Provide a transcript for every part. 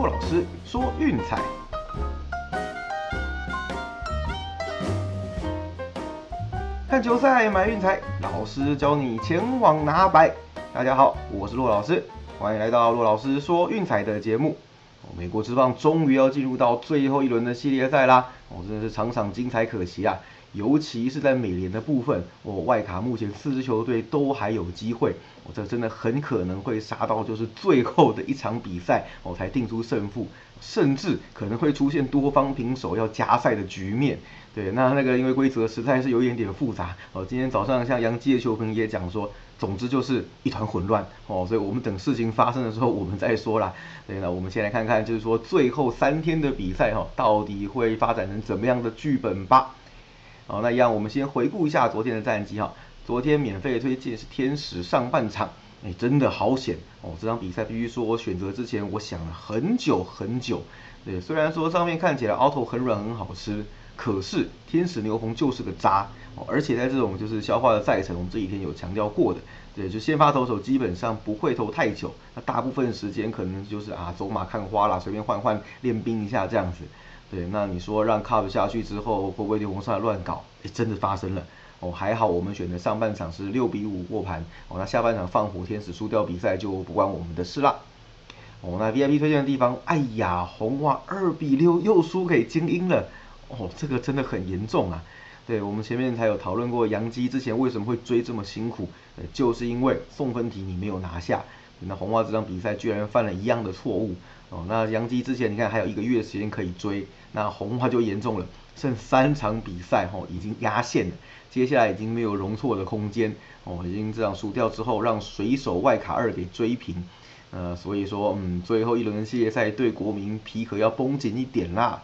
骆老师说运彩。看球赛买运彩，老师教你前往拿白。大家好，我是骆老师，欢迎来到骆老师说运彩的节目。美国之棒终于要进入到最后一轮的系列赛啦，哦，真的是场场精彩可惜啊！尤其是在美联的部分，哦，外卡目前四支球队都还有机会，哦，这真的很可能会杀到就是最后的一场比赛，哦，才定出胜负，甚至可能会出现多方平手要加赛的局面。对，那那个因为规则实在是有一点点复杂，哦，今天早上像杨基的球评也讲说，总之就是一团混乱，哦，所以我们等事情发生的时候我们再说啦。对，那我们先来看看，就是说最后三天的比赛哈，到底会发展成怎么样的剧本吧。好，那一样，我们先回顾一下昨天的战绩哈。昨天免费推荐是天使上半场，哎，真的好险哦！这场比赛必须说，我选择之前我想了很久很久。对，虽然说上面看起来 auto 很软很好吃，可是天使牛棚就是个渣哦。而且在这种就是消化的赛程，我们这几天有强调过的，对，就先发投手基本上不会投太久，那大部分时间可能就是啊走马看花啦，随便换换练兵一下这样子。对，那你说让 Cub 下去之后会不会牛棚上来乱搞？哎，真的发生了哦，还好我们选的上半场是六比五过盘哦，那下半场放火天使输掉比赛就不关我们的事啦。哦，那 VIP 推荐的地方，哎呀，红袜二比六又输给精英了，哦，这个真的很严重啊。对我们前面才有讨论过，杨基之前为什么会追这么辛苦，呃，就是因为送分题你没有拿下。那红袜这场比赛居然犯了一样的错误哦。那杨基之前你看还有一个月时间可以追，那红袜就严重了，剩三场比赛吼已经压线了，接下来已经没有容错的空间哦，已经这样输掉之后让水手外卡二给追平，呃，所以说嗯最后一轮系列赛对国民皮可要绷紧一点啦。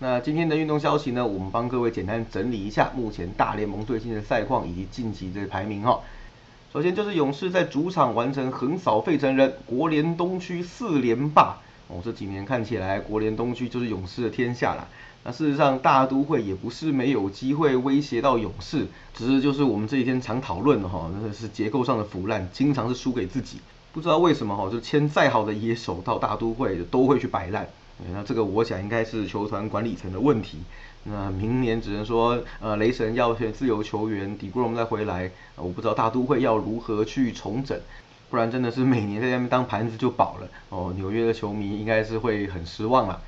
那今天的运动消息呢，我们帮各位简单整理一下目前大联盟最新的赛况以及近期的排名哈。首先就是勇士在主场完成横扫费城人，国联东区四连霸哦。这几年看起来国联东区就是勇士的天下啦。那事实上大都会也不是没有机会威胁到勇士，只是就是我们这几天常讨论的哈，那是结构上的腐烂，经常是输给自己。不知道为什么哈，就签再好的野手到大都会都会去摆烂。那这个我想应该是球团管理层的问题。那明年只能说，呃，雷神要选自由球员，底布隆再回来，我不知道大都会要如何去重整，不然真的是每年在那边当盘子就饱了哦。纽约的球迷应该是会很失望了。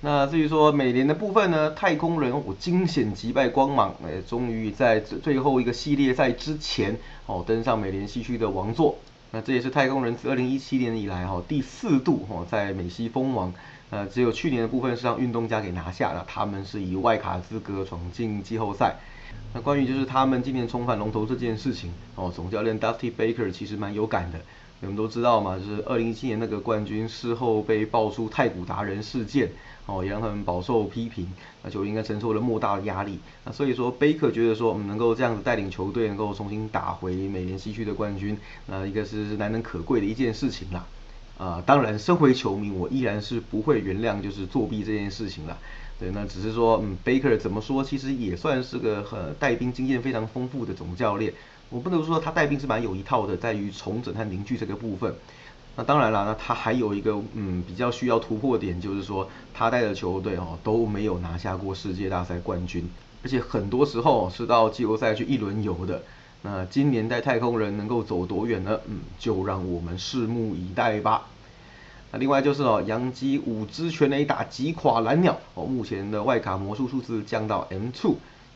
那至于说美联的部分呢，太空人我惊险击败光芒，哎，终于在最后一个系列赛之前哦登上美联西区的王座。那这也是太空人自二零一七年以来哈第四度哈在美西封王。呃，只有去年的部分是让运动家给拿下了，他们是以外卡资格闯进季后赛。那关于就是他们今年重返龙头这件事情，哦，总教练 Dusty Baker 其实蛮有感的。我们都知道嘛，就是二零一七年那个冠军事后被爆出太古达人事件，哦，也让他们饱受批评，那就应该承受了莫大的压力。那所以说，Baker 觉得说，嗯，能够这样子带领球队，能够重新打回美联西区的冠军，那一个是难能可贵的一件事情啦。啊，当然，身为球迷，我依然是不会原谅就是作弊这件事情了。对，那只是说，嗯，Baker 怎么说，其实也算是个很带兵经验非常丰富的总教练。我不能说他带兵是蛮有一套的，在于重整和凝聚这个部分。那当然了，那他还有一个嗯比较需要突破点，就是说他带的球队哦都没有拿下过世界大赛冠军，而且很多时候是到季后赛去一轮游的。那今年带太空人能够走多远呢？嗯，就让我们拭目以待吧。那另外就是哦，杨基五支全雷打击垮蓝鸟哦，目前的外卡魔术数字降到 M two，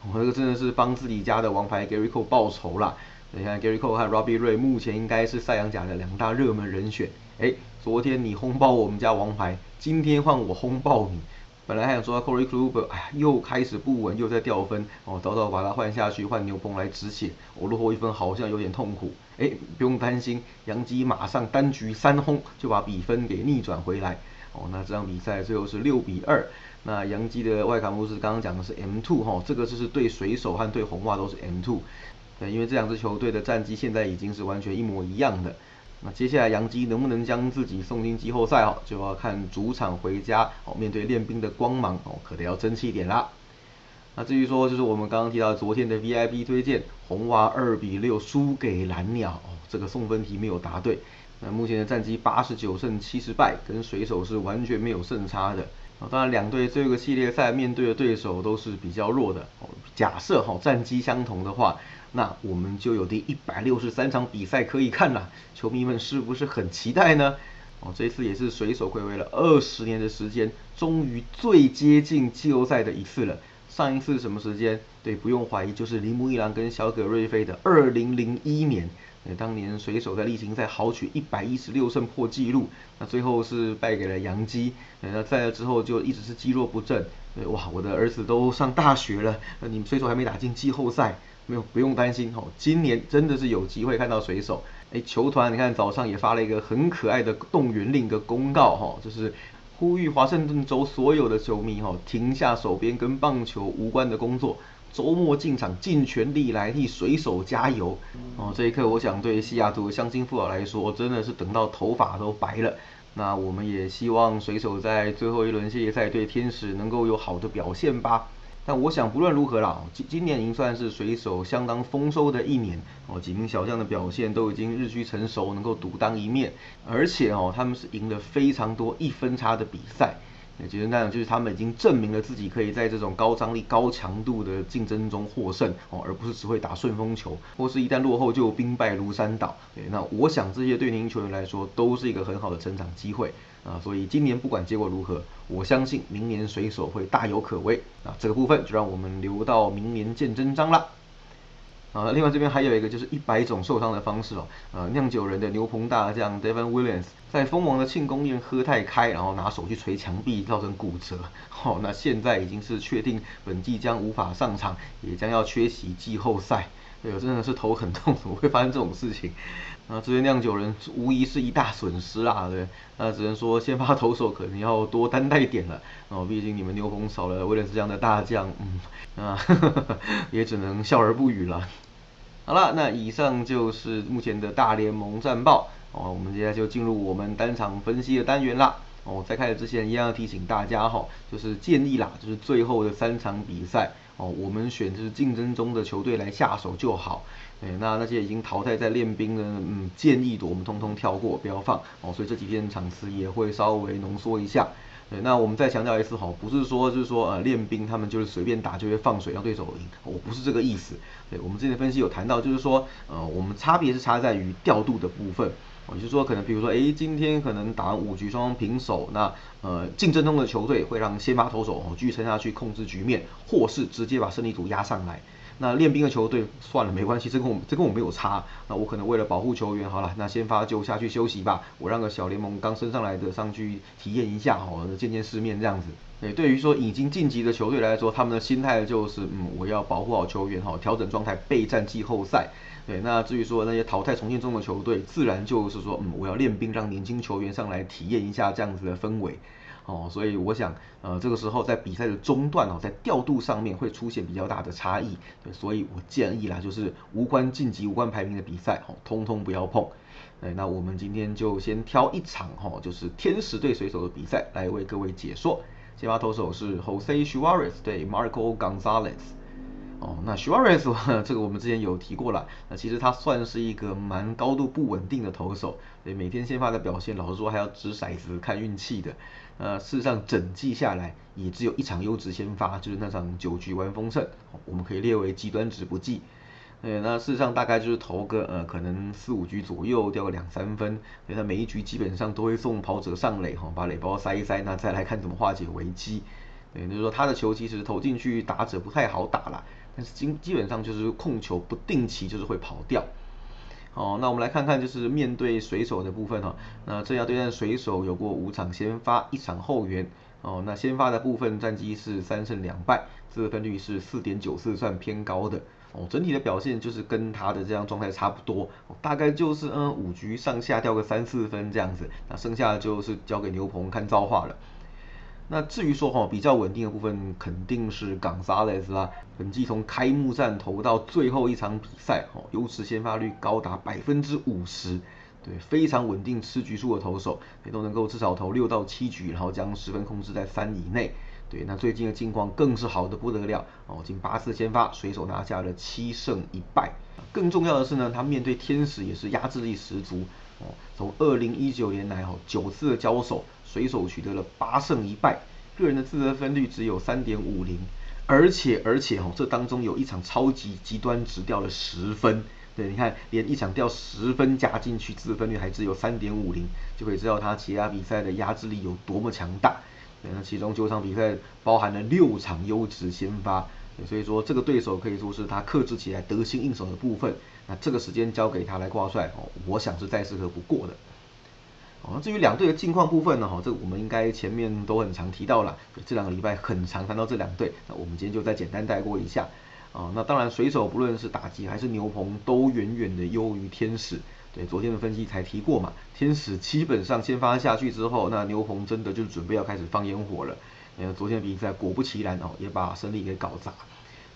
我这个真的是帮自己家的王牌 Gary Cole 报仇啦。你看 Gary Cole 和 Robbie Ray 目前应该是赛扬奖的两大热门人选。哎，昨天你轰爆我们家王牌，今天换我轰爆你。本来还想说 Corey Kluber，哎呀，又开始不稳，又在掉分哦，早早把他换下去，换牛棚来止血。我落后一分，好像有点痛苦。哎，不用担心，杨基马上单局三轰就把比分给逆转回来。哦，那这场比赛最后是六比二。那杨基的外卡模式刚刚讲的是 M two 哈，这个就是对水手和对红袜都是 M two。对，因为这两支球队的战绩现在已经是完全一模一样的。那接下来杨基能不能将自己送进季后赛哦，就要看主场回家哦，面对练兵的光芒哦，可得要争气一点啦。那至于说就是我们刚刚提到昨天的 VIP 推荐，红娃二比六输给蓝鸟哦，这个送分题没有答对。那目前的战绩八十九胜七十败，跟水手是完全没有胜差的。哦，当然两队这个系列赛面对的对手都是比较弱的。哦，假设哈战绩相同的话，那我们就有第一百六十三场比赛可以看了。球迷们是不是很期待呢？哦，这次也是水手归位了二十年的时间，终于最接近季后赛的一次了。上一次什么时间？对，不用怀疑，就是铃木一郎跟小葛瑞菲的二零零一年。呃，当年水手在例行赛豪取一百一十六胜破纪录，那最后是败给了洋基。那在那之后就一直是积弱不振。哇，我的儿子都上大学了，你们水手还没打进季后赛，没有不用担心哦。今年真的是有机会看到水手。哎，球团你看早上也发了一个很可爱的动员令的公告哈，就是呼吁华盛顿州所有的球迷哈停下手边跟棒球无关的工作。周末进场，尽全力来替水手加油哦！这一刻，我想对西雅图乡亲父老来说，真的是等到头发都白了。那我们也希望水手在最后一轮系列赛对天使能够有好的表现吧。但我想不论如何啦，今今年已经算是水手相当丰收的一年哦，几名小将的表现都已经日趋成熟，能够独当一面，而且哦，他们是赢了非常多一分差的比赛。其实那样就是他们已经证明了自己可以在这种高张力、高强度的竞争中获胜哦，而不是只会打顺风球，或是一旦落后就兵败如山倒。对，那我想这些对年轻球员来说都是一个很好的成长机会啊，所以今年不管结果如何，我相信明年水手会大有可为啊。这个部分就让我们留到明年见真章了。啊，另外这边还有一个就是一百种受伤的方式哦。呃，酿酒人的牛棚大将 Devon Williams 在蜂王的庆功宴喝太开，然后拿手去捶墙壁，造成骨折。好，那现在已经是确定本季将无法上场，也将要缺席季后赛。对，真的是头很痛，怎么会发生这种事情？那这些酿酒人无疑是一大损失啦。对，那只能说先发投手可能要多担待一点了。哦，毕竟你们牛棚少了威廉斯这样的大将，嗯，啊，也只能笑而不语了。好了，那以上就是目前的大联盟战报哦。我们接下来就进入我们单场分析的单元啦。哦，在开始之前，一样要提醒大家哈，就是建议啦，就是最后的三场比赛哦，我们选就是竞争中的球队来下手就好。哎，那那些已经淘汰在练兵的，嗯，建议我们通通跳过，不要放哦。所以这几天场次也会稍微浓缩一下。对，那我们再强调一次哈，不是说就是说呃练兵他们就是随便打就会放水让对手赢，我不是这个意思。对，我们之前分析有谈到，就是说呃我们差别是差在于调度的部分，也就是说可能比如说哎今天可能打五局双方平手，那呃竞争中的球队会让先发投手哦继续撑下去控制局面，或是直接把胜利组压上来。那练兵的球队算了，没关系，这跟我这跟我没有差。那我可能为了保护球员，好了，那先发就下去休息吧。我让个小联盟刚升上来的上去体验一下，好了，见见世面这样子。对，对于说已经晋级的球队来说，他们的心态就是，嗯，我要保护好球员，哈，调整状态备战季后赛。对，那至于说那些淘汰重建中的球队，自然就是说，嗯，我要练兵，让年轻球员上来体验一下这样子的氛围。哦，所以我想，呃，这个时候在比赛的中段哦，在调度上面会出现比较大的差异，对，所以我建议啦，就是无关晋级、无关排名的比赛，哦，通通不要碰。哎，那我们今天就先挑一场哈，就是天使对水手的比赛来为各位解说。先发投手是 Jose Suarez 对 Marco Gonzalez。哦，那 Suarez 这个我们之前有提过了，那其实他算是一个蛮高度不稳定的投手，对，每天先发的表现，老实说还要掷骰子看运气的。呃，事实上整季下来也只有一场优质先发，就是那场九局完封胜，我们可以列为极端值不计。对，那事实上大概就是投个呃可能四五局左右掉个两三分，所以他每一局基本上都会送跑者上垒哈，把垒包塞一塞，那再来看怎么化解危机。对，就是说他的球其实投进去打者不太好打了。但是基基本上就是控球不定期就是会跑掉。哦，那我们来看看就是面对水手的部分哈。那这要对战水手有过五场先发，一场后援。哦，那先发的部分战绩是三胜两败，自分率是四点九四，算偏高的。哦，整体的表现就是跟他的这样状态差不多，大概就是嗯五局上下掉个三四分这样子。那剩下的就是交给牛棚看造化了。那至于说哈比较稳定的部分，肯定是冈萨雷斯啦。本季从开幕战投到最后一场比赛，哦，优持先发率高达百分之五十，对，非常稳定吃局数的投手，也都能够至少投六到七局，然后将十分控制在三以内。对，那最近的近况更是好的不得了哦，近八次先发，随手拿下了七胜一败。更重要的是呢，他面对天使也是压制力十足哦。从二零一九年来哦，九次的交手，水手取得了八胜一败，个人的自得分率只有三点五零，而且而且哦，这当中有一场超级极端值掉了十分。对，你看连一场掉十分加进去，自得分率还只有三点五零，就可以知道他其他比赛的压制力有多么强大。对那其中九场比赛包含了六场优质先发，所以说这个对手可以说是他克制起来得心应手的部分。那这个时间交给他来挂帅哦，我想是再适合不过的。哦，至于两队的近况部分呢，哈，这我们应该前面都很常提到了，这两个礼拜很常谈到这两队，那我们今天就再简单带过一下。啊，那当然水手不论是打击还是牛棚都远远的优于天使。对，昨天的分析才提过嘛，天使基本上先发下去之后，那牛棚真的就准备要开始放烟火了。呃，昨天比赛果不其然哦，也把胜利给搞砸。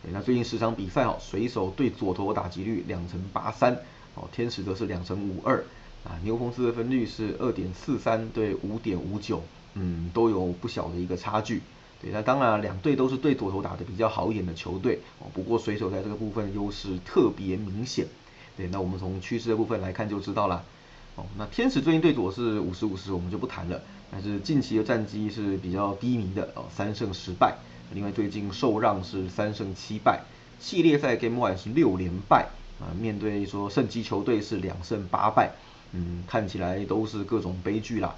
对，那最近十场比赛哦，水手对左投打击率两成八三，哦，天使则是两成五二，啊，牛棚自得分率是二点四三对五点五九，嗯，都有不小的一个差距。对，那当然两队都是对左投打的比较好一点的球队哦，不过水手在这个部分优势特别明显。对，那我们从趋势的部分来看就知道了。哦，那天使最近对左是五十五十，我们就不谈了。但是近期的战绩是比较低迷的哦，三胜十败。另外最近受让是三胜七败，系列赛 Game One 是六连败啊。面对说胜级球队是两胜八败，嗯，看起来都是各种悲剧啦。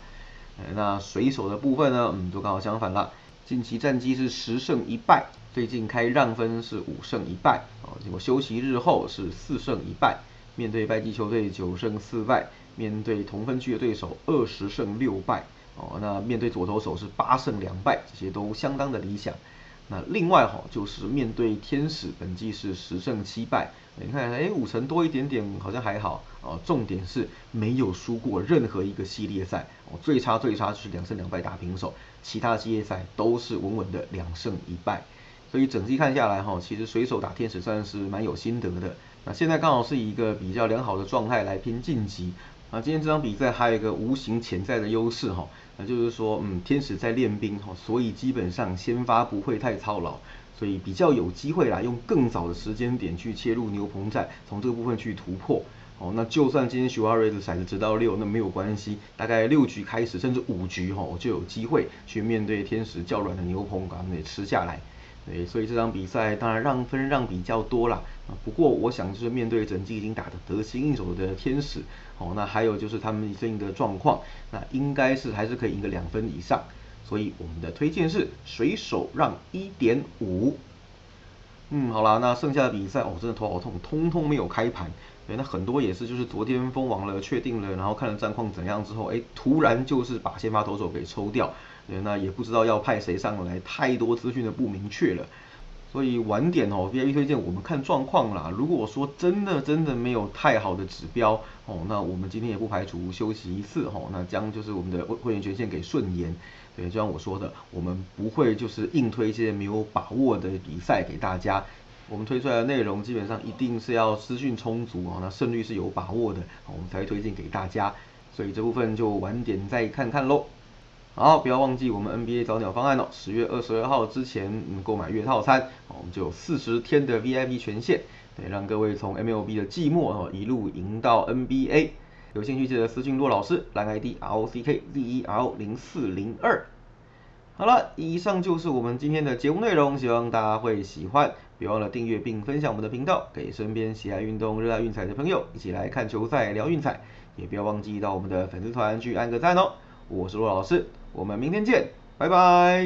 那水手的部分呢，嗯，就刚好相反了。近期战绩是十胜一败，最近开让分是五胜一败，哦，结果休息日后是四胜一败，面对败绩球队九胜四败，面对同分区的对手二十胜六败，哦，那面对左投手是八胜两败，这些都相当的理想。那另外哈，就是面对天使，本季是十胜七败，你看，哎，五成多一点点，好像还好哦。重点是没有输过任何一个系列赛，哦，最差最差就是两胜两败打平手，其他系列赛都是稳稳的两胜一败。所以整季看下来哈，其实水手打天使算是蛮有心得的。那现在刚好是以一个比较良好的状态来拼晋级。啊，今天这场比赛还有一个无形潜在的优势哈，那就是说，嗯，天使在练兵哈，所以基本上先发不会太操劳，所以比较有机会啦，用更早的时间点去切入牛棚战，从这个部分去突破。哦，那就算今天许华瑞的骰子直到六，那没有关系，大概六局开始甚至五局哈，我就有机会去面对天使较软的牛棚，把他们给吃下来。对，所以这场比赛当然让分让比较多啦。啊。不过我想就是面对整季已经打得得心应手的天使，哦，那还有就是他们最近的状况，那应该是还是可以赢个两分以上。所以我们的推荐是水手让一点五。嗯，好啦，那剩下的比赛哦，真的头好痛，通通没有开盘。对，那很多也是就是昨天封王了，确定了，然后看了战况怎样之后，哎，突然就是把先发投手给抽掉。那也不知道要派谁上来，太多资讯的不明确了，所以晚点哦，VIP 推荐我们看状况啦。如果说真的真的没有太好的指标哦，那我们今天也不排除休息一次哦，那将就是我们的会会员权限给顺延。对，就像我说的，我们不会就是硬推一些没有把握的比赛给大家。我们推出来的内容基本上一定是要资讯充足哦，那胜率是有把握的，我们才会推荐给大家。所以这部分就晚点再看看喽。好，不要忘记我们 NBA 早鸟方案哦，十月二十二号之前购买月套餐，我们就有四十天的 VIP 权限，对，让各位从 MLB 的季末哦一路赢到 NBA。有兴趣记得私信骆老师，蓝 ID R O C K Z E R O 零四零二。好了，以上就是我们今天的节目内容，希望大家会喜欢，别忘了订阅并分享我们的频道，给身边喜爱运动、热爱运彩的朋友一起来看球赛、聊运彩，也不要忘记到我们的粉丝团去按个赞哦。我是骆老师。我们明天见，拜拜。